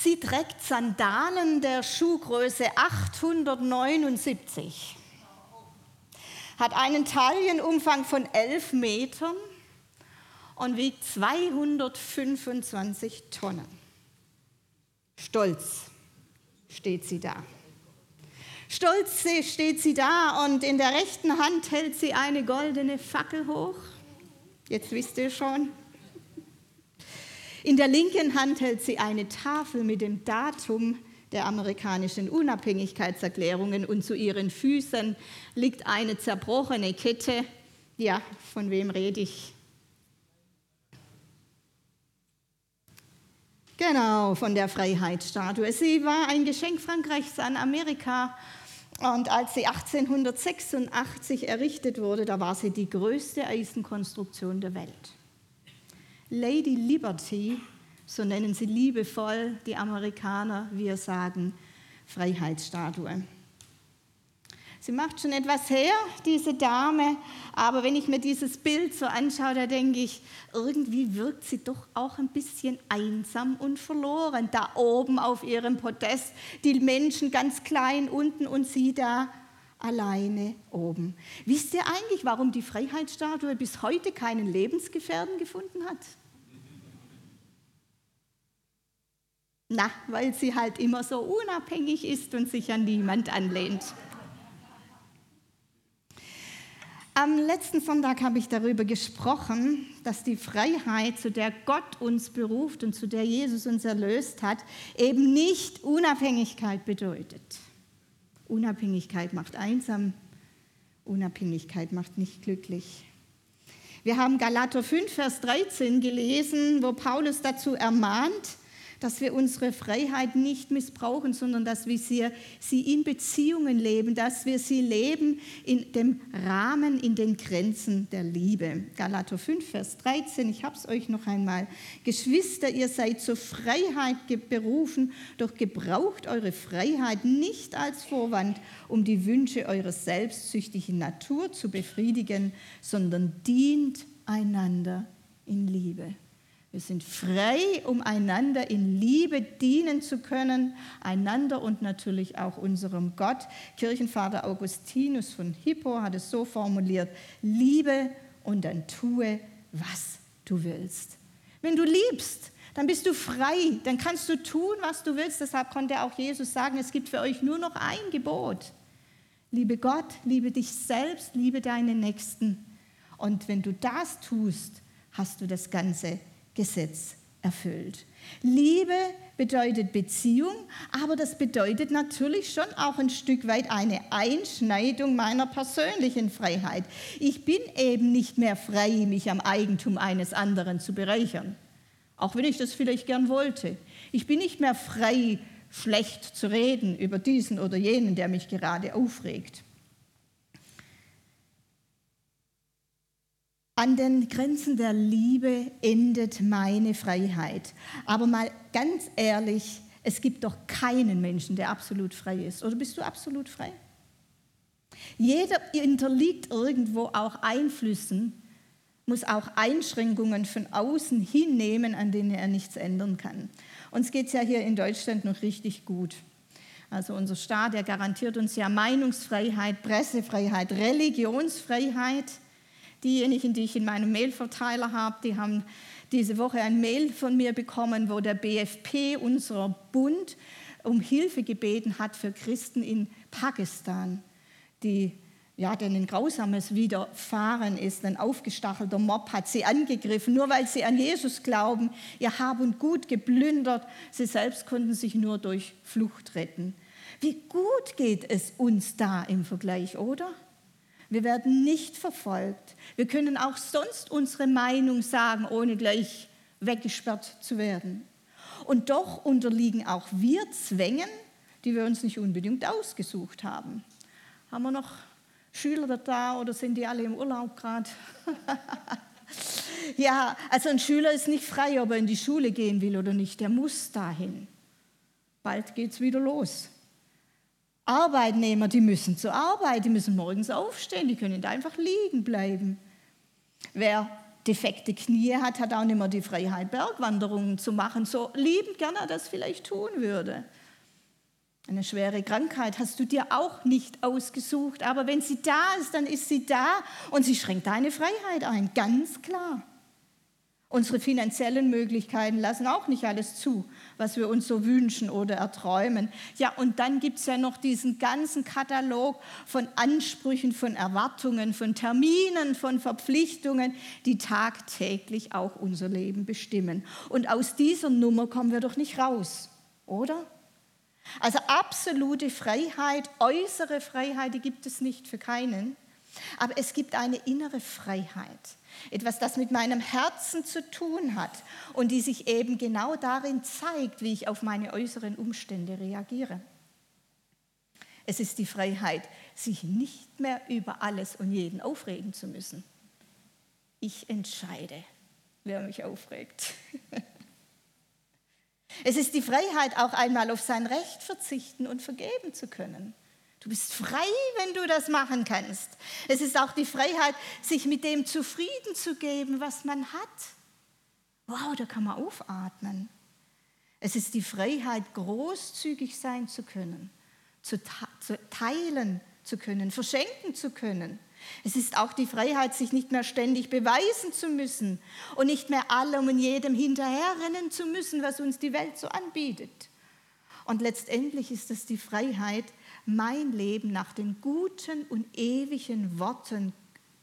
Sie trägt Sandalen der Schuhgröße 879, hat einen Taillenumfang von 11 Metern und wiegt 225 Tonnen. Stolz steht sie da. Stolz steht sie da und in der rechten Hand hält sie eine goldene Fackel hoch. Jetzt wisst ihr schon. In der linken Hand hält sie eine Tafel mit dem Datum der amerikanischen Unabhängigkeitserklärungen und zu ihren Füßen liegt eine zerbrochene Kette. Ja, von wem rede ich? Genau, von der Freiheitsstatue. Sie war ein Geschenk Frankreichs an Amerika. Und als sie 1886 errichtet wurde, da war sie die größte Eisenkonstruktion der Welt. Lady Liberty, so nennen sie liebevoll die Amerikaner, wir sagen Freiheitsstatue. Sie macht schon etwas her, diese Dame, aber wenn ich mir dieses Bild so anschaue, da denke ich, irgendwie wirkt sie doch auch ein bisschen einsam und verloren. Da oben auf ihrem Podest, die Menschen ganz klein unten und sie da alleine oben. Wisst ihr eigentlich, warum die Freiheitsstatue bis heute keinen Lebensgefährden gefunden hat? Na, weil sie halt immer so unabhängig ist und sich an niemand anlehnt. Am letzten Sonntag habe ich darüber gesprochen, dass die Freiheit, zu der Gott uns beruft und zu der Jesus uns erlöst hat, eben nicht Unabhängigkeit bedeutet. Unabhängigkeit macht einsam, Unabhängigkeit macht nicht glücklich. Wir haben Galater 5, Vers 13 gelesen, wo Paulus dazu ermahnt, dass wir unsere Freiheit nicht missbrauchen, sondern dass wir sie, in Beziehungen leben, dass wir sie leben in dem Rahmen, in den Grenzen der Liebe. Galater 5, Vers 13, ich habe es euch noch einmal. Geschwister, ihr seid zur Freiheit berufen, doch gebraucht eure Freiheit nicht als Vorwand, um die Wünsche eurer selbstsüchtigen Natur zu befriedigen, sondern dient einander in Liebe. Wir sind frei, um einander in Liebe dienen zu können, einander und natürlich auch unserem Gott. Kirchenvater Augustinus von Hippo hat es so formuliert, liebe und dann tue, was du willst. Wenn du liebst, dann bist du frei, dann kannst du tun, was du willst. Deshalb konnte auch Jesus sagen, es gibt für euch nur noch ein Gebot. Liebe Gott, liebe dich selbst, liebe deine Nächsten. Und wenn du das tust, hast du das Ganze Gesetz erfüllt. Liebe bedeutet Beziehung, aber das bedeutet natürlich schon auch ein Stück weit eine Einschneidung meiner persönlichen Freiheit. Ich bin eben nicht mehr frei, mich am Eigentum eines anderen zu bereichern, auch wenn ich das vielleicht gern wollte. Ich bin nicht mehr frei, schlecht zu reden über diesen oder jenen, der mich gerade aufregt. An den Grenzen der Liebe endet meine Freiheit. Aber mal ganz ehrlich, es gibt doch keinen Menschen, der absolut frei ist. Oder bist du absolut frei? Jeder unterliegt irgendwo auch Einflüssen, muss auch Einschränkungen von außen hinnehmen, an denen er nichts ändern kann. Uns geht es ja hier in Deutschland noch richtig gut. Also unser Staat, der garantiert uns ja Meinungsfreiheit, Pressefreiheit, Religionsfreiheit. Diejenigen, die ich in meinem Mailverteiler habe, die haben diese Woche ein Mail von mir bekommen, wo der BFP, unser Bund, um Hilfe gebeten hat für Christen in Pakistan, die ja, denen Grausames widerfahren ist. Ein aufgestachelter Mob hat sie angegriffen, nur weil sie an Jesus glauben. Ihr Hab und Gut geplündert. Sie selbst konnten sich nur durch Flucht retten. Wie gut geht es uns da im Vergleich, oder? Wir werden nicht verfolgt. Wir können auch sonst unsere Meinung sagen, ohne gleich weggesperrt zu werden. Und doch unterliegen auch wir Zwängen, die wir uns nicht unbedingt ausgesucht haben. Haben wir noch Schüler da oder sind die alle im Urlaub gerade? ja, also ein Schüler ist nicht frei, ob er in die Schule gehen will oder nicht. Der muss dahin. Bald geht es wieder los. Arbeitnehmer, die müssen zur Arbeit, die müssen morgens aufstehen, die können da einfach liegen bleiben. Wer defekte Knie hat, hat auch nicht mehr die Freiheit, Bergwanderungen zu machen, so liebend gerne er das vielleicht tun würde. Eine schwere Krankheit hast du dir auch nicht ausgesucht, aber wenn sie da ist, dann ist sie da und sie schränkt deine Freiheit ein, ganz klar. Unsere finanziellen Möglichkeiten lassen auch nicht alles zu, was wir uns so wünschen oder erträumen. Ja, und dann gibt es ja noch diesen ganzen Katalog von Ansprüchen, von Erwartungen, von Terminen, von Verpflichtungen, die tagtäglich auch unser Leben bestimmen. Und aus dieser Nummer kommen wir doch nicht raus, oder? Also absolute Freiheit, äußere Freiheit, die gibt es nicht für keinen. Aber es gibt eine innere Freiheit. Etwas, das mit meinem Herzen zu tun hat und die sich eben genau darin zeigt, wie ich auf meine äußeren Umstände reagiere. Es ist die Freiheit, sich nicht mehr über alles und jeden aufregen zu müssen. Ich entscheide, wer mich aufregt. Es ist die Freiheit, auch einmal auf sein Recht verzichten und vergeben zu können. Du bist frei, wenn du das machen kannst. Es ist auch die Freiheit, sich mit dem zufrieden zu geben, was man hat. Wow, da kann man aufatmen. Es ist die Freiheit, großzügig sein zu können, zu, teilen zu können, verschenken zu können. Es ist auch die Freiheit, sich nicht mehr ständig beweisen zu müssen und nicht mehr allem und jedem hinterherrennen zu müssen, was uns die Welt so anbietet. Und letztendlich ist es die Freiheit, mein Leben nach den guten und ewigen Worten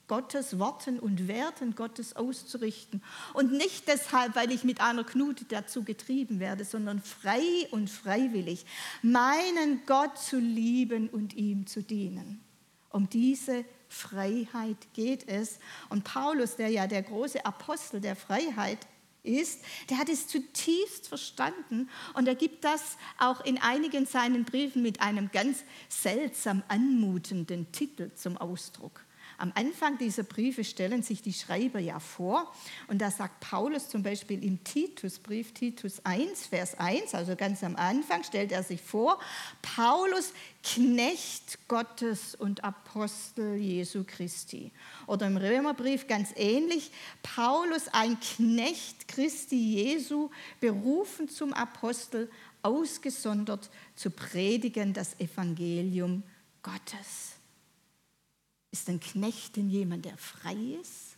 Gottes Worten und Werten Gottes auszurichten. Und nicht deshalb, weil ich mit einer Knute dazu getrieben werde, sondern frei und freiwillig, meinen Gott zu lieben und ihm zu dienen. Um diese Freiheit geht es. Und Paulus, der ja der große Apostel der Freiheit ist, der hat es zutiefst verstanden und er gibt das auch in einigen seinen Briefen mit einem ganz seltsam anmutenden Titel zum Ausdruck. Am Anfang dieser Briefe stellen sich die Schreiber ja vor und da sagt Paulus zum Beispiel im Titusbrief, Titus 1, Vers 1, also ganz am Anfang stellt er sich vor, Paulus, Knecht Gottes und Apostel Jesu Christi. Oder im Römerbrief ganz ähnlich, Paulus, ein Knecht Christi Jesu, berufen zum Apostel, ausgesondert zu predigen das Evangelium Gottes. Ist ein Knecht denn jemand, der frei ist?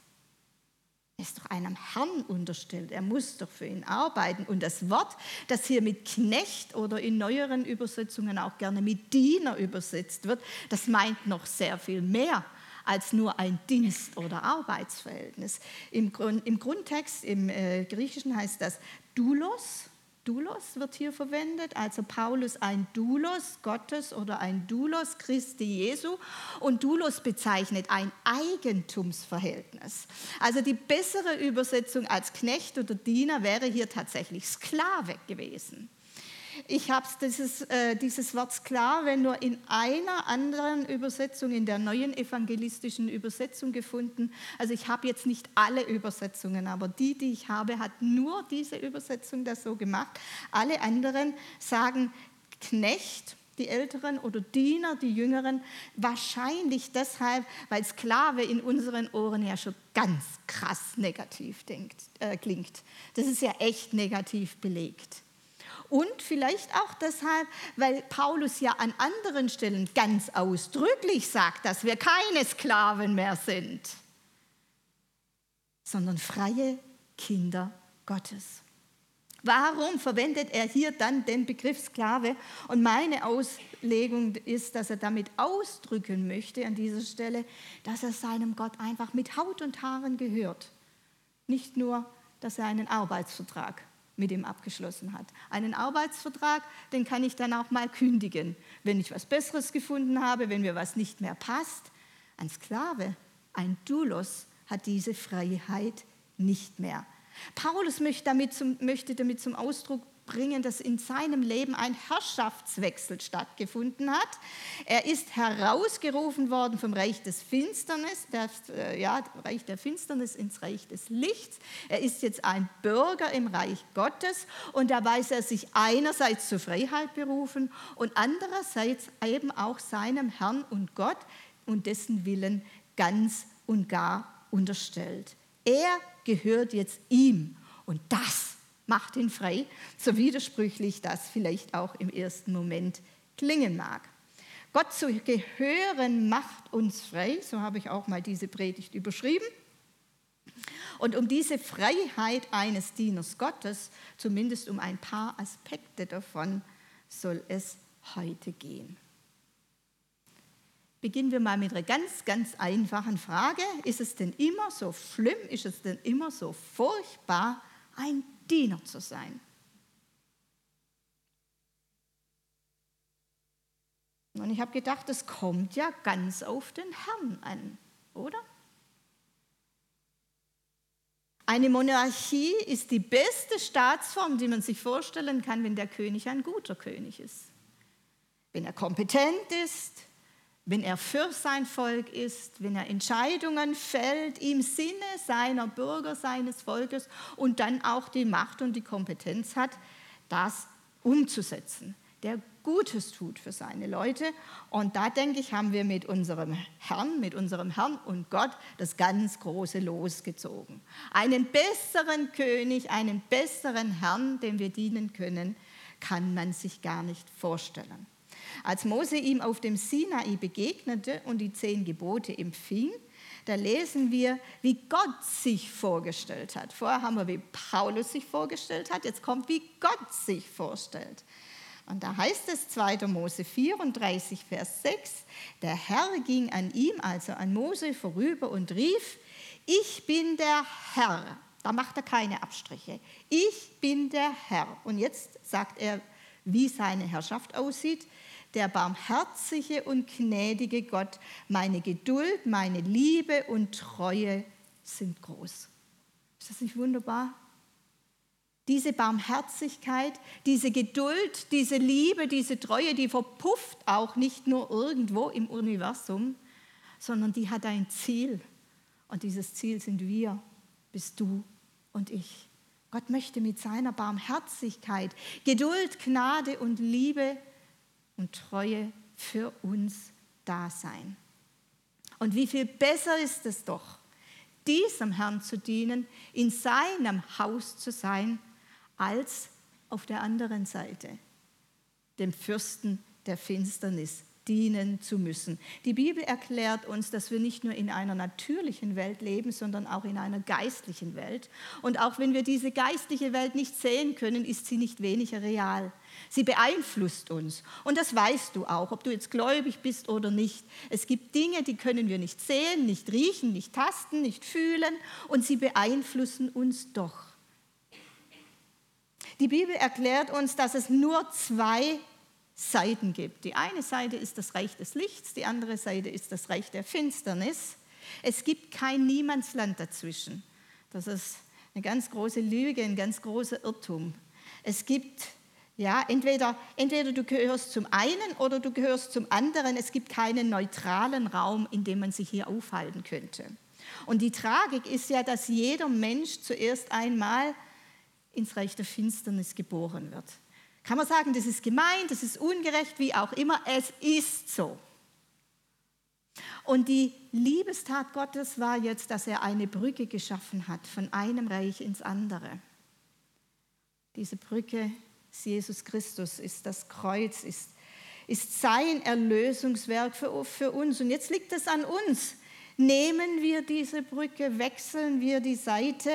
Er ist doch einem Herrn unterstellt. Er muss doch für ihn arbeiten. Und das Wort, das hier mit Knecht oder in neueren Übersetzungen auch gerne mit Diener übersetzt wird, das meint noch sehr viel mehr als nur ein Dienst- oder Arbeitsverhältnis. Im, Grund, im Grundtext, im äh, Griechischen heißt das Doulos Doulos wird hier verwendet, also Paulus ein Doulos Gottes oder ein Doulos Christi Jesu. Und Doulos bezeichnet ein Eigentumsverhältnis. Also die bessere Übersetzung als Knecht oder Diener wäre hier tatsächlich Sklave gewesen. Ich habe dieses, äh, dieses Wort Sklave nur in einer anderen Übersetzung, in der neuen evangelistischen Übersetzung gefunden. Also ich habe jetzt nicht alle Übersetzungen, aber die, die ich habe, hat nur diese Übersetzung das so gemacht. Alle anderen sagen Knecht, die Älteren oder Diener, die Jüngeren, wahrscheinlich deshalb, weil Sklave in unseren Ohren ja schon ganz krass negativ denkt, äh, klingt. Das ist ja echt negativ belegt. Und vielleicht auch deshalb, weil Paulus ja an anderen Stellen ganz ausdrücklich sagt, dass wir keine Sklaven mehr sind, sondern freie Kinder Gottes. Warum verwendet er hier dann den Begriff Sklave? Und meine Auslegung ist, dass er damit ausdrücken möchte an dieser Stelle, dass er seinem Gott einfach mit Haut und Haaren gehört. Nicht nur, dass er einen Arbeitsvertrag mit ihm abgeschlossen hat. Einen Arbeitsvertrag, den kann ich dann auch mal kündigen, wenn ich was Besseres gefunden habe, wenn mir was nicht mehr passt. Ein Sklave, ein Doulos hat diese Freiheit nicht mehr. Paulus möchte damit zum, möchte damit zum Ausdruck bringen, dass in seinem Leben ein Herrschaftswechsel stattgefunden hat. Er ist herausgerufen worden vom Reich des Finsternis, der, äh, ja, Reich der Finsternis ins Reich des Lichts. Er ist jetzt ein Bürger im Reich Gottes und da weiß er sich einerseits zur Freiheit berufen und andererseits eben auch seinem Herrn und Gott und dessen Willen ganz und gar unterstellt. Er gehört jetzt ihm und das macht ihn frei, so widersprüchlich das vielleicht auch im ersten Moment klingen mag. Gott zu gehören macht uns frei, so habe ich auch mal diese Predigt überschrieben. Und um diese Freiheit eines Dieners Gottes, zumindest um ein paar Aspekte davon, soll es heute gehen. Beginnen wir mal mit einer ganz, ganz einfachen Frage. Ist es denn immer so schlimm, ist es denn immer so furchtbar, ein Diener zu sein? Und ich habe gedacht, es kommt ja ganz auf den Herrn an, oder? Eine Monarchie ist die beste Staatsform, die man sich vorstellen kann, wenn der König ein guter König ist. Wenn er kompetent ist, wenn er für sein Volk ist, wenn er Entscheidungen fällt im Sinne seiner Bürger, seines Volkes und dann auch die Macht und die Kompetenz hat, das umzusetzen der Gutes tut für seine Leute. Und da denke ich, haben wir mit unserem Herrn, mit unserem Herrn und Gott das ganz große Los gezogen. Einen besseren König, einen besseren Herrn, dem wir dienen können, kann man sich gar nicht vorstellen. Als Mose ihm auf dem Sinai begegnete und die zehn Gebote empfing, da lesen wir, wie Gott sich vorgestellt hat. Vorher haben wir, wie Paulus sich vorgestellt hat, jetzt kommt, wie Gott sich vorstellt. Und da heißt es 2. Mose 34, Vers 6, der Herr ging an ihm, also an Mose, vorüber und rief, ich bin der Herr. Da macht er keine Abstriche. Ich bin der Herr. Und jetzt sagt er, wie seine Herrschaft aussieht. Der barmherzige und gnädige Gott, meine Geduld, meine Liebe und Treue sind groß. Ist das nicht wunderbar? Diese Barmherzigkeit, diese Geduld, diese Liebe, diese Treue, die verpufft auch nicht nur irgendwo im Universum, sondern die hat ein Ziel. Und dieses Ziel sind wir, bist du und ich. Gott möchte mit seiner Barmherzigkeit, Geduld, Gnade und Liebe und Treue für uns da sein. Und wie viel besser ist es doch, diesem Herrn zu dienen, in seinem Haus zu sein, als auf der anderen Seite dem Fürsten der Finsternis dienen zu müssen. Die Bibel erklärt uns, dass wir nicht nur in einer natürlichen Welt leben, sondern auch in einer geistlichen Welt. Und auch wenn wir diese geistliche Welt nicht sehen können, ist sie nicht weniger real. Sie beeinflusst uns. Und das weißt du auch, ob du jetzt gläubig bist oder nicht. Es gibt Dinge, die können wir nicht sehen, nicht riechen, nicht tasten, nicht fühlen. Und sie beeinflussen uns doch. Die Bibel erklärt uns, dass es nur zwei Seiten gibt. Die eine Seite ist das Reich des Lichts, die andere Seite ist das Reich der Finsternis. Es gibt kein Niemandsland dazwischen. Das ist eine ganz große Lüge, ein ganz großer Irrtum. Es gibt, ja, entweder, entweder du gehörst zum einen oder du gehörst zum anderen. Es gibt keinen neutralen Raum, in dem man sich hier aufhalten könnte. Und die Tragik ist ja, dass jeder Mensch zuerst einmal ins Reich der Finsternis geboren wird. Kann man sagen, das ist gemein, das ist ungerecht, wie auch immer, es ist so. Und die Liebestat Gottes war jetzt, dass er eine Brücke geschaffen hat von einem Reich ins andere. Diese Brücke ist Jesus Christus, ist das Kreuz, ist, ist sein Erlösungswerk für, für uns. Und jetzt liegt es an uns. Nehmen wir diese Brücke, wechseln wir die Seite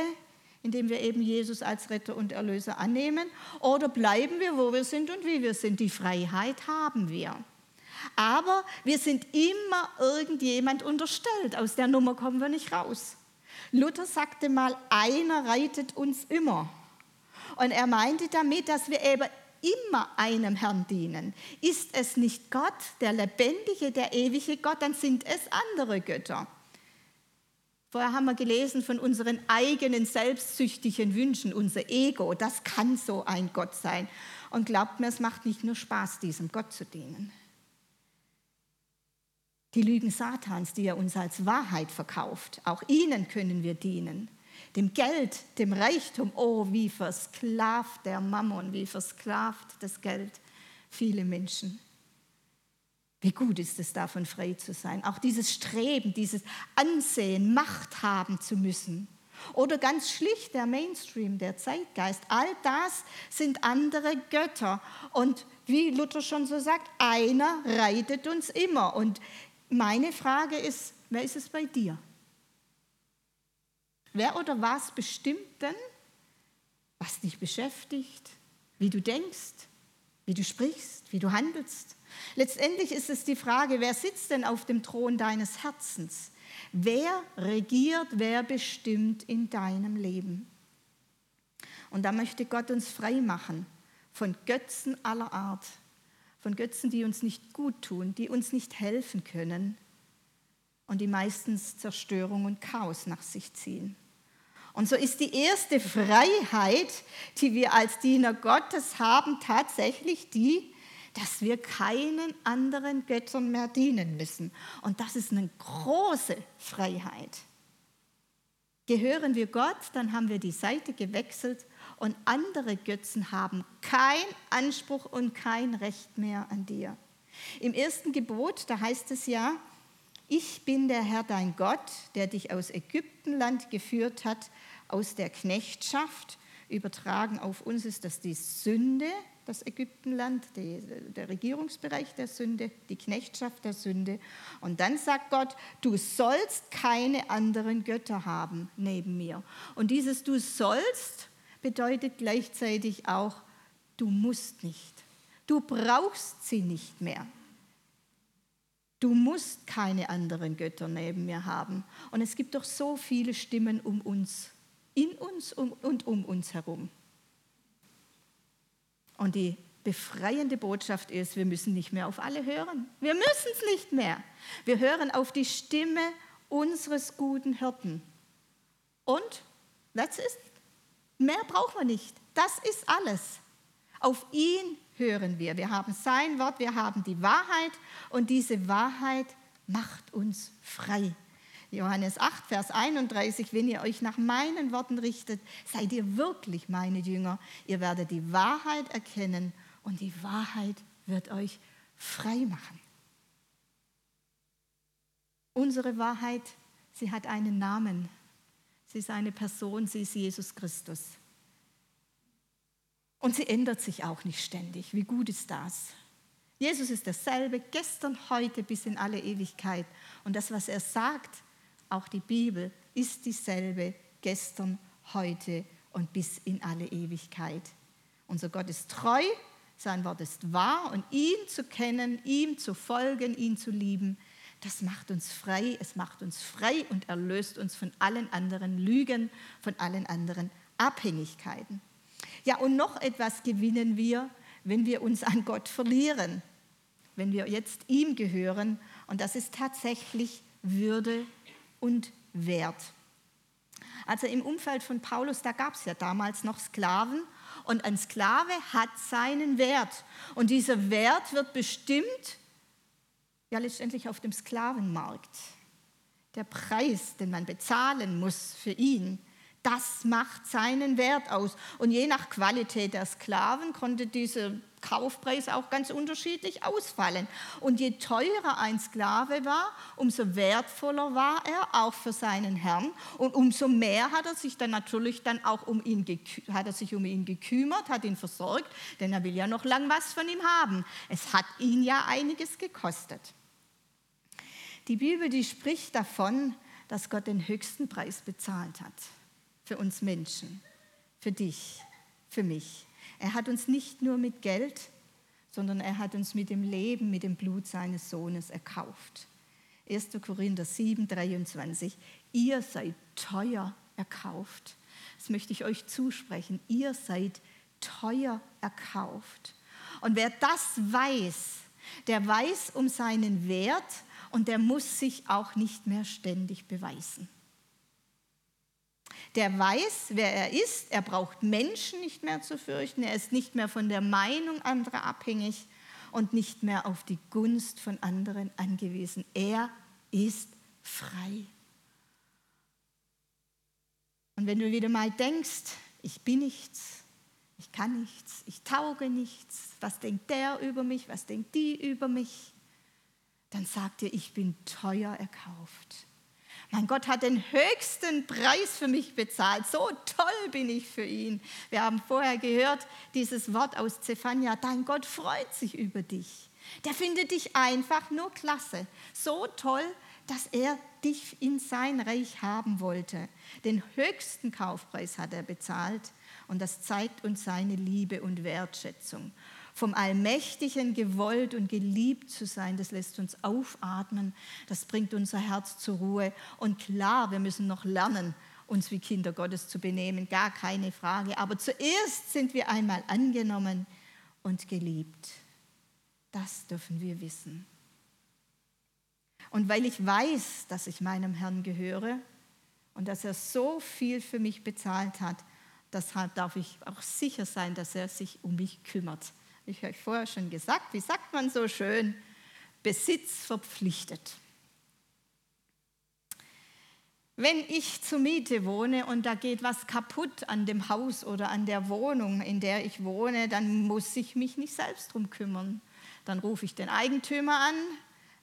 indem wir eben Jesus als Retter und Erlöser annehmen, oder bleiben wir, wo wir sind und wie wir sind. Die Freiheit haben wir. Aber wir sind immer irgendjemand unterstellt. Aus der Nummer kommen wir nicht raus. Luther sagte mal, einer reitet uns immer. Und er meinte damit, dass wir eben immer einem Herrn dienen. Ist es nicht Gott, der lebendige, der ewige Gott, dann sind es andere Götter. Vorher haben wir gelesen von unseren eigenen selbstsüchtigen Wünschen, unser Ego. Das kann so ein Gott sein. Und glaubt mir, es macht nicht nur Spaß, diesem Gott zu dienen. Die Lügen Satans, die er uns als Wahrheit verkauft, auch ihnen können wir dienen. Dem Geld, dem Reichtum, oh, wie versklavt der Mammon, wie versklavt das Geld viele Menschen. Wie gut ist es, davon frei zu sein. Auch dieses Streben, dieses Ansehen, Macht haben zu müssen. Oder ganz schlicht der Mainstream, der Zeitgeist. All das sind andere Götter. Und wie Luther schon so sagt, einer reitet uns immer. Und meine Frage ist, wer ist es bei dir? Wer oder was bestimmt denn, was dich beschäftigt, wie du denkst, wie du sprichst, wie du handelst? Letztendlich ist es die Frage, wer sitzt denn auf dem Thron deines Herzens? Wer regiert, wer bestimmt in deinem Leben? Und da möchte Gott uns frei machen von Götzen aller Art, von Götzen, die uns nicht gut tun, die uns nicht helfen können und die meistens Zerstörung und Chaos nach sich ziehen. Und so ist die erste Freiheit, die wir als Diener Gottes haben, tatsächlich die, dass wir keinen anderen Göttern mehr dienen müssen. Und das ist eine große Freiheit. Gehören wir Gott, dann haben wir die Seite gewechselt und andere Götzen haben keinen Anspruch und kein Recht mehr an dir. Im ersten Gebot, da heißt es ja, ich bin der Herr dein Gott, der dich aus Ägyptenland geführt hat, aus der Knechtschaft. Übertragen auf uns ist das die Sünde, das Ägyptenland, die, der Regierungsbereich der Sünde, die Knechtschaft der Sünde. Und dann sagt Gott, du sollst keine anderen Götter haben neben mir. Und dieses du sollst bedeutet gleichzeitig auch, du musst nicht. Du brauchst sie nicht mehr. Du musst keine anderen Götter neben mir haben. Und es gibt doch so viele Stimmen um uns, in uns und um uns herum. Und die befreiende Botschaft ist, wir müssen nicht mehr auf alle hören. Wir müssen es nicht mehr. Wir hören auf die Stimme unseres guten Hirten. Und, that's it. Mehr brauchen wir nicht. Das ist alles. Auf ihn hören wir. Wir haben sein Wort, wir haben die Wahrheit und diese Wahrheit macht uns frei. Johannes 8, Vers 31, wenn ihr euch nach meinen Worten richtet, seid ihr wirklich meine Jünger. Ihr werdet die Wahrheit erkennen und die Wahrheit wird euch frei machen. Unsere Wahrheit, sie hat einen Namen. Sie ist eine Person, sie ist Jesus Christus. Und sie ändert sich auch nicht ständig. Wie gut ist das? Jesus ist dasselbe, gestern, heute bis in alle Ewigkeit. Und das, was er sagt, auch die Bibel ist dieselbe gestern, heute und bis in alle Ewigkeit. Unser Gott ist treu, sein Wort ist wahr und ihn zu kennen, ihm zu folgen, ihn zu lieben, das macht uns frei. Es macht uns frei und erlöst uns von allen anderen Lügen, von allen anderen Abhängigkeiten. Ja, und noch etwas gewinnen wir, wenn wir uns an Gott verlieren, wenn wir jetzt ihm gehören. Und das ist tatsächlich Würde und Wert. Also im Umfeld von Paulus, da gab es ja damals noch Sklaven und ein Sklave hat seinen Wert. Und dieser Wert wird bestimmt ja letztendlich auf dem Sklavenmarkt. Der Preis, den man bezahlen muss für ihn, das macht seinen Wert aus. Und je nach Qualität der Sklaven konnte dieser Kaufpreis auch ganz unterschiedlich ausfallen. Und je teurer ein Sklave war, umso wertvoller war er auch für seinen Herrn. Und umso mehr hat er sich dann natürlich dann auch um ihn, hat er sich um ihn gekümmert, hat ihn versorgt, denn er will ja noch lang was von ihm haben. Es hat ihn ja einiges gekostet. Die Bibel, die spricht davon, dass Gott den höchsten Preis bezahlt hat für uns Menschen, für dich, für mich. Er hat uns nicht nur mit Geld, sondern er hat uns mit dem Leben, mit dem Blut seines Sohnes erkauft. 1. Korinther 7, 23. Ihr seid teuer erkauft. Das möchte ich euch zusprechen. Ihr seid teuer erkauft. Und wer das weiß, der weiß um seinen Wert und der muss sich auch nicht mehr ständig beweisen der weiß, wer er ist, er braucht Menschen nicht mehr zu fürchten, er ist nicht mehr von der Meinung anderer abhängig und nicht mehr auf die Gunst von anderen angewiesen. Er ist frei. Und wenn du wieder mal denkst, ich bin nichts, ich kann nichts, ich tauge nichts, was denkt der über mich, was denkt die über mich, dann sagt dir, ich bin teuer erkauft. Mein Gott hat den höchsten Preis für mich bezahlt. So toll bin ich für ihn. Wir haben vorher gehört, dieses Wort aus Zephania, dein Gott freut sich über dich. Der findet dich einfach nur klasse. So toll, dass er dich in sein Reich haben wollte. Den höchsten Kaufpreis hat er bezahlt und das zeigt uns seine Liebe und Wertschätzung vom Allmächtigen gewollt und geliebt zu sein, das lässt uns aufatmen, das bringt unser Herz zur Ruhe. Und klar, wir müssen noch lernen, uns wie Kinder Gottes zu benehmen, gar keine Frage. Aber zuerst sind wir einmal angenommen und geliebt. Das dürfen wir wissen. Und weil ich weiß, dass ich meinem Herrn gehöre und dass er so viel für mich bezahlt hat, deshalb darf ich auch sicher sein, dass er sich um mich kümmert ich habe vorher schon gesagt, wie sagt man so schön, Besitz verpflichtet. Wenn ich zur Miete wohne und da geht was kaputt an dem Haus oder an der Wohnung, in der ich wohne, dann muss ich mich nicht selbst darum kümmern. Dann rufe ich den Eigentümer an,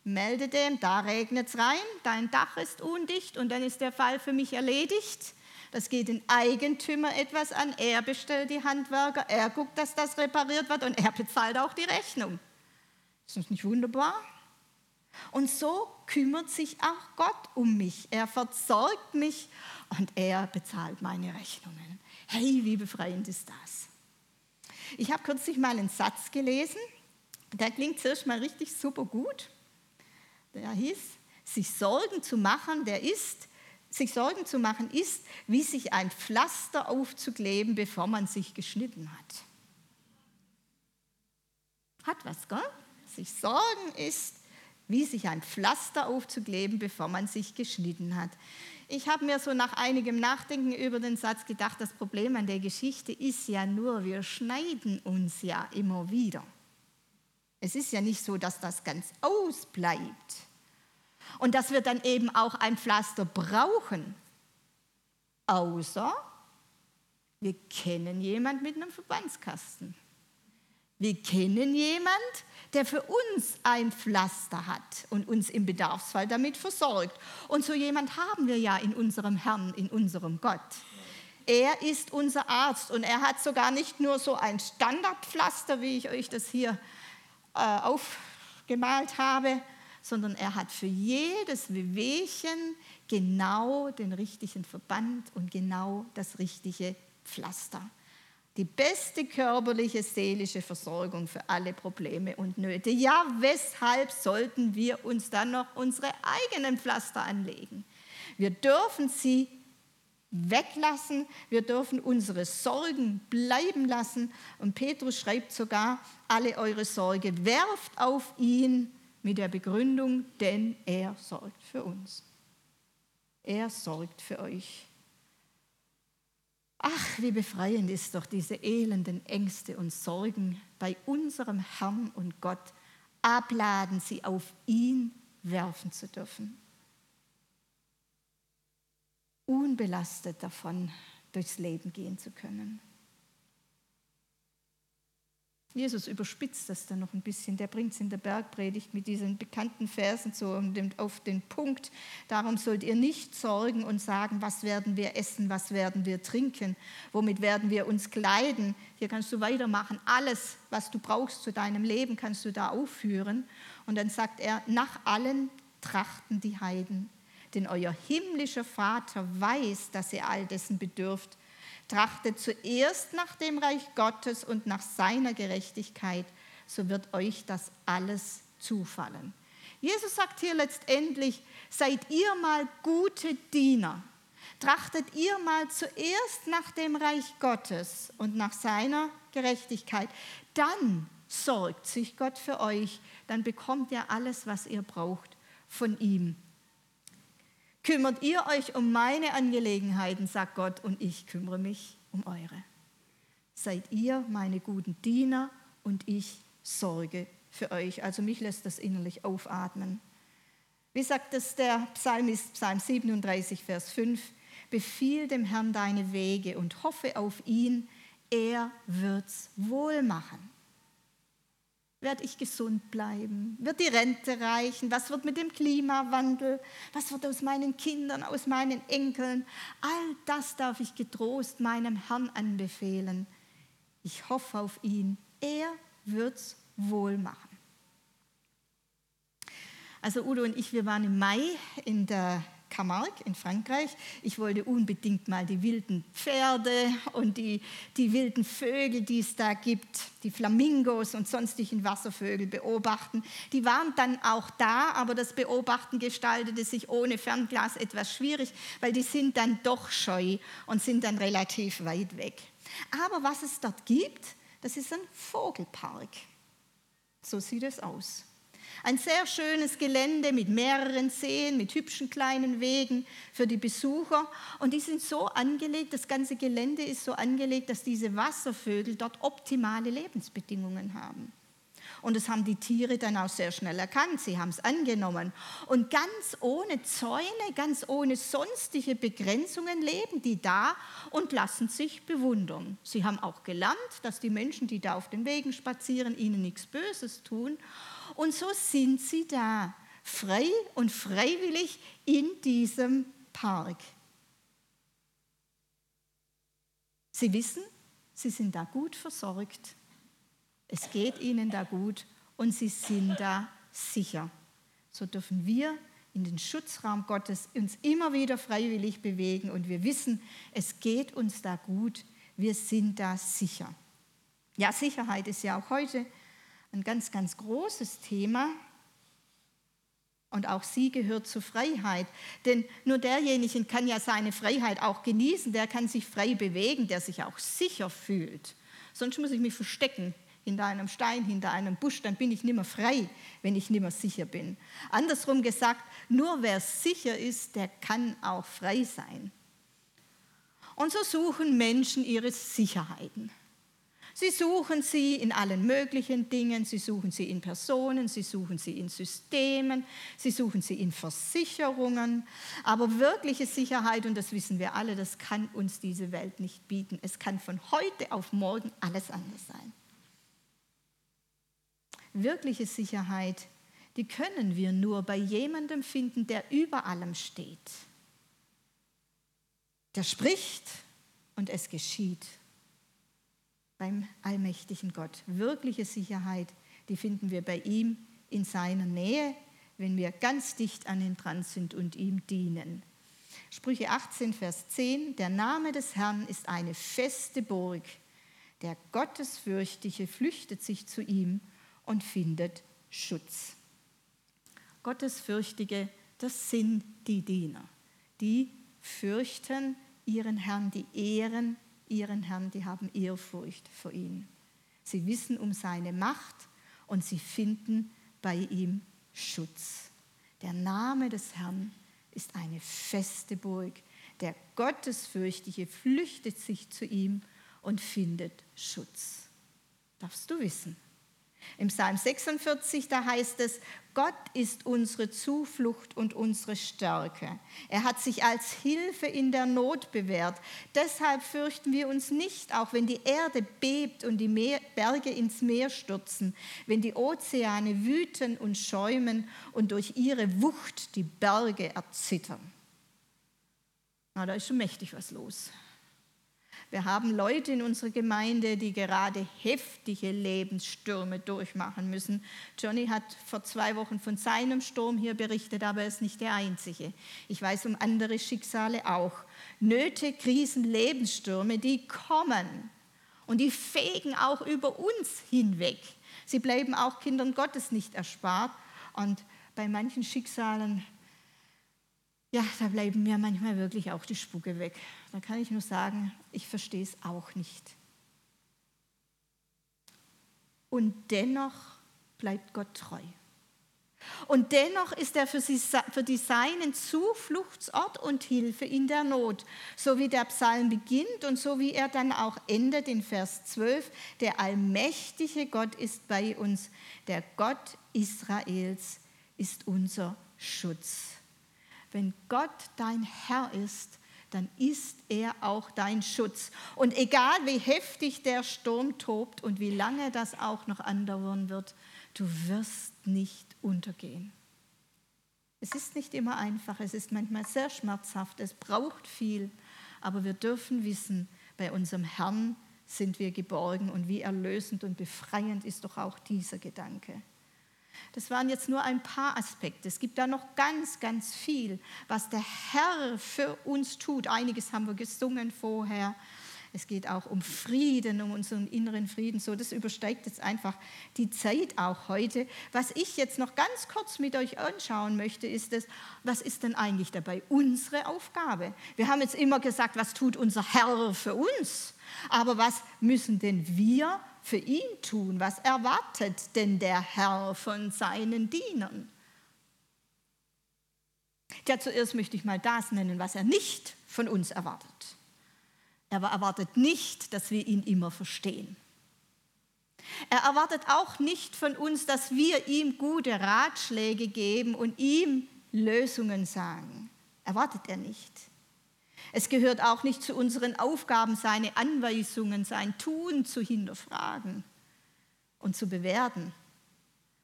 melde dem, da regnet es rein, dein Dach ist undicht und dann ist der Fall für mich erledigt. Das geht den Eigentümer etwas an. Er bestellt die Handwerker, er guckt, dass das repariert wird und er bezahlt auch die Rechnung. Ist das nicht wunderbar? Und so kümmert sich auch Gott um mich. Er versorgt mich und er bezahlt meine Rechnungen. Hey, wie befreiend ist das? Ich habe kürzlich mal einen Satz gelesen, der klingt zuerst mal richtig super gut. Der hieß, sich Sorgen zu machen, der ist, sich Sorgen zu machen ist, wie sich ein Pflaster aufzukleben, bevor man sich geschnitten hat. Hat was, gell? Sich Sorgen ist, wie sich ein Pflaster aufzukleben, bevor man sich geschnitten hat. Ich habe mir so nach einigem Nachdenken über den Satz gedacht, das Problem an der Geschichte ist ja nur, wir schneiden uns ja immer wieder. Es ist ja nicht so, dass das ganz ausbleibt und dass wir dann eben auch ein Pflaster brauchen. Außer wir kennen jemand mit einem Verbandskasten. Wir kennen jemand, der für uns ein Pflaster hat und uns im Bedarfsfall damit versorgt. Und so jemand haben wir ja in unserem Herrn, in unserem Gott. Er ist unser Arzt und er hat sogar nicht nur so ein Standardpflaster, wie ich euch das hier äh, aufgemalt habe, sondern er hat für jedes Wehwehchen genau den richtigen Verband und genau das richtige Pflaster. Die beste körperliche, seelische Versorgung für alle Probleme und Nöte. Ja, weshalb sollten wir uns dann noch unsere eigenen Pflaster anlegen? Wir dürfen sie weglassen, wir dürfen unsere Sorgen bleiben lassen. Und Petrus schreibt sogar, alle eure Sorge werft auf ihn, mit der Begründung, denn er sorgt für uns. Er sorgt für euch. Ach, wie befreiend ist doch diese elenden Ängste und Sorgen bei unserem Herrn und Gott abladen, sie auf ihn werfen zu dürfen. Unbelastet davon durchs Leben gehen zu können. Jesus überspitzt das dann noch ein bisschen. Der bringt es in der Bergpredigt mit diesen bekannten Versen so auf den Punkt. Darum sollt ihr nicht sorgen und sagen, was werden wir essen, was werden wir trinken, womit werden wir uns kleiden. Hier kannst du weitermachen. Alles, was du brauchst zu deinem Leben, kannst du da aufführen. Und dann sagt er, nach allen trachten die Heiden. Denn euer himmlischer Vater weiß, dass ihr all dessen bedürft. Trachtet zuerst nach dem Reich Gottes und nach seiner Gerechtigkeit, so wird euch das alles zufallen. Jesus sagt hier letztendlich, seid ihr mal gute Diener. Trachtet ihr mal zuerst nach dem Reich Gottes und nach seiner Gerechtigkeit. Dann sorgt sich Gott für euch. Dann bekommt ihr alles, was ihr braucht von ihm kümmert ihr euch um meine Angelegenheiten, sagt Gott, und ich kümmere mich um eure. Seid ihr meine guten Diener und ich sorge für euch. Also mich lässt das innerlich aufatmen. Wie sagt es der Psalmist, Psalm 37, Vers 5? Befiehl dem Herrn deine Wege und hoffe auf ihn, er wird's wohl machen. Werde ich gesund bleiben? Wird die Rente reichen? Was wird mit dem Klimawandel? Was wird aus meinen Kindern, aus meinen Enkeln? All das darf ich getrost meinem Herrn anbefehlen. Ich hoffe auf ihn. Er wird's wohl machen. Also Udo und ich, wir waren im Mai in der Camargue in Frankreich. Ich wollte unbedingt mal die wilden Pferde und die, die wilden Vögel, die es da gibt, die Flamingos und sonstigen Wasservögel beobachten. Die waren dann auch da, aber das Beobachten gestaltete sich ohne Fernglas etwas schwierig, weil die sind dann doch scheu und sind dann relativ weit weg. Aber was es dort gibt, das ist ein Vogelpark. So sieht es aus. Ein sehr schönes Gelände mit mehreren Seen, mit hübschen kleinen Wegen für die Besucher. Und die sind so angelegt, das ganze Gelände ist so angelegt, dass diese Wasservögel dort optimale Lebensbedingungen haben. Und das haben die Tiere dann auch sehr schnell erkannt. Sie haben es angenommen. Und ganz ohne Zäune, ganz ohne sonstige Begrenzungen leben die da und lassen sich bewundern. Sie haben auch gelernt, dass die Menschen, die da auf den Wegen spazieren, ihnen nichts Böses tun. Und so sind sie da, frei und freiwillig in diesem Park. Sie wissen, sie sind da gut versorgt. Es geht ihnen da gut und sie sind da sicher. So dürfen wir in den Schutzraum Gottes uns immer wieder freiwillig bewegen und wir wissen, es geht uns da gut, wir sind da sicher. Ja, Sicherheit ist ja auch heute ein ganz, ganz großes Thema. Und auch sie gehört zur Freiheit. Denn nur derjenige kann ja seine Freiheit auch genießen, der kann sich frei bewegen, der sich auch sicher fühlt. Sonst muss ich mich verstecken hinter einem Stein, hinter einem Busch, dann bin ich nicht mehr frei, wenn ich nicht mehr sicher bin. Andersrum gesagt, nur wer sicher ist, der kann auch frei sein. Und so suchen Menschen ihre Sicherheiten. Sie suchen sie in allen möglichen Dingen, sie suchen sie in Personen, sie suchen sie in Systemen, sie suchen sie in Versicherungen. Aber wirkliche Sicherheit, und das wissen wir alle, das kann uns diese Welt nicht bieten. Es kann von heute auf morgen alles anders sein. Wirkliche Sicherheit, die können wir nur bei jemandem finden, der über allem steht. Der spricht und es geschieht beim allmächtigen Gott. Wirkliche Sicherheit, die finden wir bei ihm in seiner Nähe, wenn wir ganz dicht an ihn dran sind und ihm dienen. Sprüche 18, Vers 10, der Name des Herrn ist eine feste Burg. Der Gottesfürchtige flüchtet sich zu ihm und findet Schutz. Gottesfürchtige, das sind die Diener. Die fürchten ihren Herrn, die ehren ihren Herrn, die haben Ehrfurcht vor ihm. Sie wissen um seine Macht und sie finden bei ihm Schutz. Der Name des Herrn ist eine feste Burg. Der Gottesfürchtige flüchtet sich zu ihm und findet Schutz. Darfst du wissen. Im Psalm 46, da heißt es, Gott ist unsere Zuflucht und unsere Stärke. Er hat sich als Hilfe in der Not bewährt. Deshalb fürchten wir uns nicht, auch wenn die Erde bebt und die Meer, Berge ins Meer stürzen, wenn die Ozeane wüten und schäumen und durch ihre Wucht die Berge erzittern. Na, da ist schon mächtig was los. Wir haben Leute in unserer Gemeinde, die gerade heftige Lebensstürme durchmachen müssen. Johnny hat vor zwei Wochen von seinem Sturm hier berichtet, aber er ist nicht der einzige. Ich weiß um andere Schicksale auch. Nöte, Krisen, Lebensstürme, die kommen und die fegen auch über uns hinweg. Sie bleiben auch Kindern Gottes nicht erspart und bei manchen Schicksalen ja, da bleiben mir manchmal wirklich auch die Spucke weg. Da kann ich nur sagen, ich verstehe es auch nicht. Und dennoch bleibt Gott treu. Und dennoch ist er für, sie, für die Seinen Zufluchtsort und Hilfe in der Not. So wie der Psalm beginnt und so wie er dann auch endet in Vers 12. Der allmächtige Gott ist bei uns. Der Gott Israels ist unser Schutz. Wenn Gott dein Herr ist, dann ist er auch dein Schutz. Und egal wie heftig der Sturm tobt und wie lange das auch noch andauern wird, du wirst nicht untergehen. Es ist nicht immer einfach, es ist manchmal sehr schmerzhaft, es braucht viel, aber wir dürfen wissen, bei unserem Herrn sind wir geborgen und wie erlösend und befreiend ist doch auch dieser Gedanke. Das waren jetzt nur ein paar Aspekte. Es gibt da noch ganz, ganz viel, was der Herr für uns tut. Einiges haben wir gesungen vorher. Es geht auch um Frieden, um unseren inneren Frieden. So, das übersteigt jetzt einfach die Zeit auch heute. Was ich jetzt noch ganz kurz mit euch anschauen möchte, ist das, was ist denn eigentlich dabei unsere Aufgabe? Wir haben jetzt immer gesagt, was tut unser Herr für uns? Aber was müssen denn wir für ihn tun? Was erwartet denn der Herr von seinen Dienern? Ja, zuerst möchte ich mal das nennen, was er nicht von uns erwartet. Er erwartet nicht, dass wir ihn immer verstehen. Er erwartet auch nicht von uns, dass wir ihm gute Ratschläge geben und ihm Lösungen sagen. Erwartet er nicht. Es gehört auch nicht zu unseren Aufgaben, seine Anweisungen, sein Tun zu hinterfragen und zu bewerten.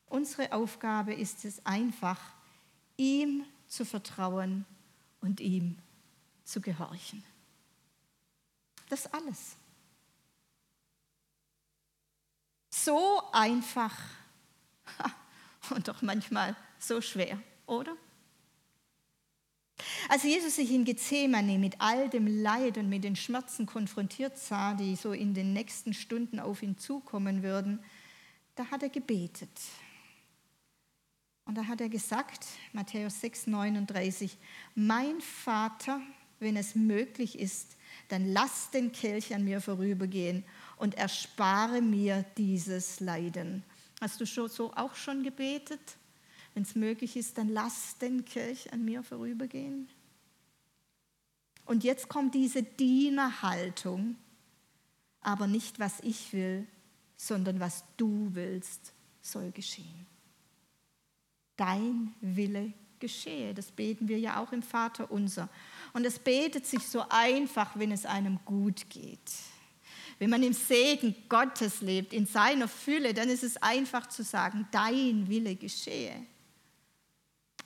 Unsere Aufgabe ist es einfach, ihm zu vertrauen und ihm zu gehorchen. Das alles. So einfach und doch manchmal so schwer, oder? Als Jesus sich in Gethsemane mit all dem Leid und mit den Schmerzen konfrontiert sah, die so in den nächsten Stunden auf ihn zukommen würden, da hat er gebetet. Und da hat er gesagt, Matthäus 6, 39, mein Vater, wenn es möglich ist, dann lass den Kelch an mir vorübergehen und erspare mir dieses Leiden. Hast du so auch schon gebetet? Wenn es möglich ist, dann lass den Kelch an mir vorübergehen. Und jetzt kommt diese Dienerhaltung, aber nicht was ich will, sondern was du willst, soll geschehen. Dein Wille geschehe. Das beten wir ja auch im Vater unser. Und es betet sich so einfach, wenn es einem gut geht. Wenn man im Segen Gottes lebt, in seiner Fülle, dann ist es einfach zu sagen, dein Wille geschehe.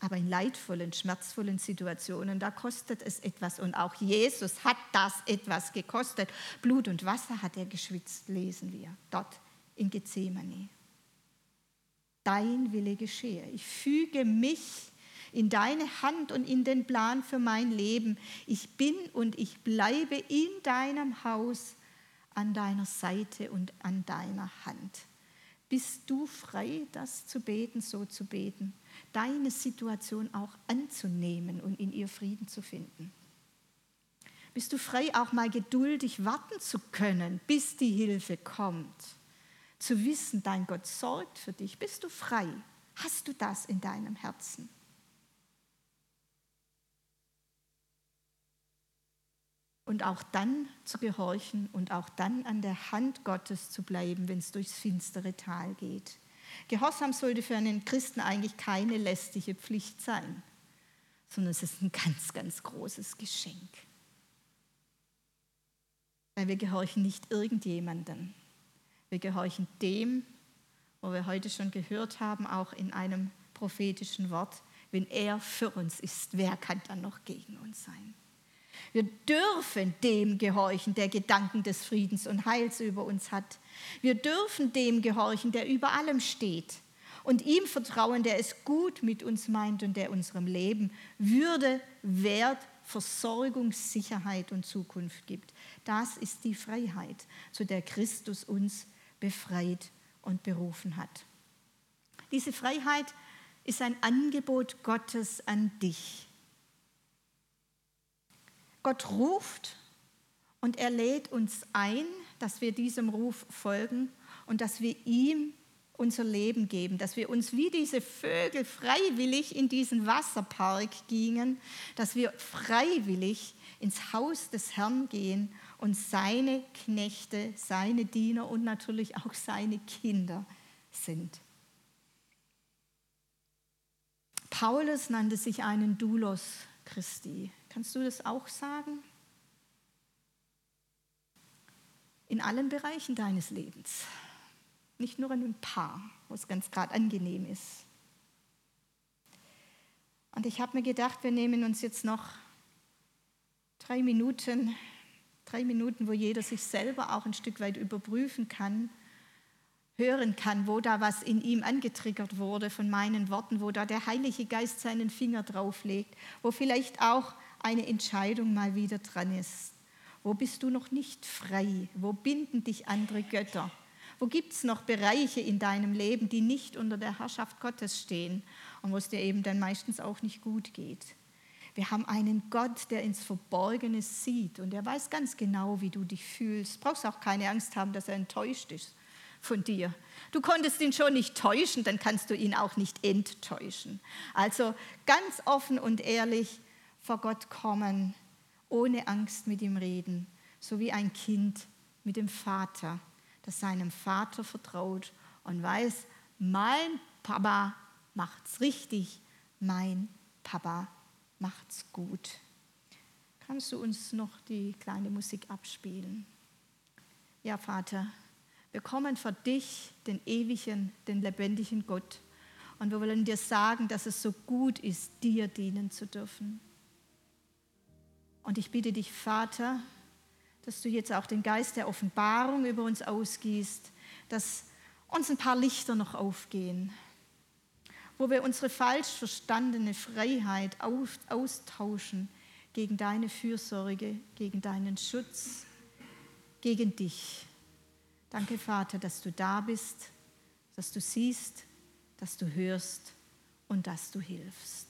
Aber in leidvollen, schmerzvollen Situationen, da kostet es etwas. Und auch Jesus hat das etwas gekostet. Blut und Wasser hat er geschwitzt, lesen wir dort in Gethsemane. Dein Wille geschehe. Ich füge mich in deine Hand und in den Plan für mein Leben. Ich bin und ich bleibe in deinem Haus, an deiner Seite und an deiner Hand. Bist du frei, das zu beten, so zu beten, deine Situation auch anzunehmen und in ihr Frieden zu finden? Bist du frei, auch mal geduldig warten zu können, bis die Hilfe kommt? Zu wissen, dein Gott sorgt für dich. Bist du frei? Hast du das in deinem Herzen? und auch dann zu gehorchen und auch dann an der Hand Gottes zu bleiben, wenn es durchs finstere Tal geht. Gehorsam sollte für einen Christen eigentlich keine lästige Pflicht sein, sondern es ist ein ganz, ganz großes Geschenk. Weil wir gehorchen nicht irgendjemandem. Wir gehorchen dem, wo wir heute schon gehört haben, auch in einem prophetischen Wort, wenn er für uns ist, wer kann dann noch gegen uns sein? Wir dürfen dem gehorchen, der Gedanken des Friedens und Heils über uns hat. Wir dürfen dem gehorchen, der über allem steht. Und ihm vertrauen, der es gut mit uns meint und der unserem Leben Würde, Wert, Versorgung, Sicherheit und Zukunft gibt. Das ist die Freiheit, zu der Christus uns befreit und berufen hat. Diese Freiheit ist ein Angebot Gottes an dich. Gott ruft und er lädt uns ein, dass wir diesem Ruf folgen und dass wir ihm unser Leben geben, dass wir uns wie diese Vögel freiwillig in diesen Wasserpark gingen, dass wir freiwillig ins Haus des Herrn gehen und seine Knechte, seine Diener und natürlich auch seine Kinder sind. Paulus nannte sich einen Doulos Christi, Kannst du das auch sagen? In allen Bereichen deines Lebens, nicht nur in ein paar, wo es ganz gerade angenehm ist. Und ich habe mir gedacht, wir nehmen uns jetzt noch drei Minuten, drei Minuten, wo jeder sich selber auch ein Stück weit überprüfen kann, hören kann, wo da was in ihm angetriggert wurde von meinen Worten, wo da der Heilige Geist seinen Finger drauflegt, wo vielleicht auch eine Entscheidung mal wieder dran ist. Wo bist du noch nicht frei? Wo binden dich andere Götter? Wo gibt es noch Bereiche in deinem Leben, die nicht unter der Herrschaft Gottes stehen und wo es dir eben dann meistens auch nicht gut geht? Wir haben einen Gott, der ins Verborgene sieht und er weiß ganz genau, wie du dich fühlst. Brauchst auch keine Angst haben, dass er enttäuscht ist von dir. Du konntest ihn schon nicht täuschen, dann kannst du ihn auch nicht enttäuschen. Also ganz offen und ehrlich vor Gott kommen, ohne Angst mit ihm reden, so wie ein Kind mit dem Vater, das seinem Vater vertraut und weiß, mein Papa macht's richtig, mein Papa macht's gut. Kannst du uns noch die kleine Musik abspielen? Ja, Vater, wir kommen vor dich, den ewigen, den lebendigen Gott. Und wir wollen dir sagen, dass es so gut ist, dir dienen zu dürfen. Und ich bitte dich, Vater, dass du jetzt auch den Geist der Offenbarung über uns ausgießt, dass uns ein paar Lichter noch aufgehen, wo wir unsere falsch verstandene Freiheit austauschen gegen deine Fürsorge, gegen deinen Schutz, gegen dich. Danke, Vater, dass du da bist, dass du siehst, dass du hörst und dass du hilfst.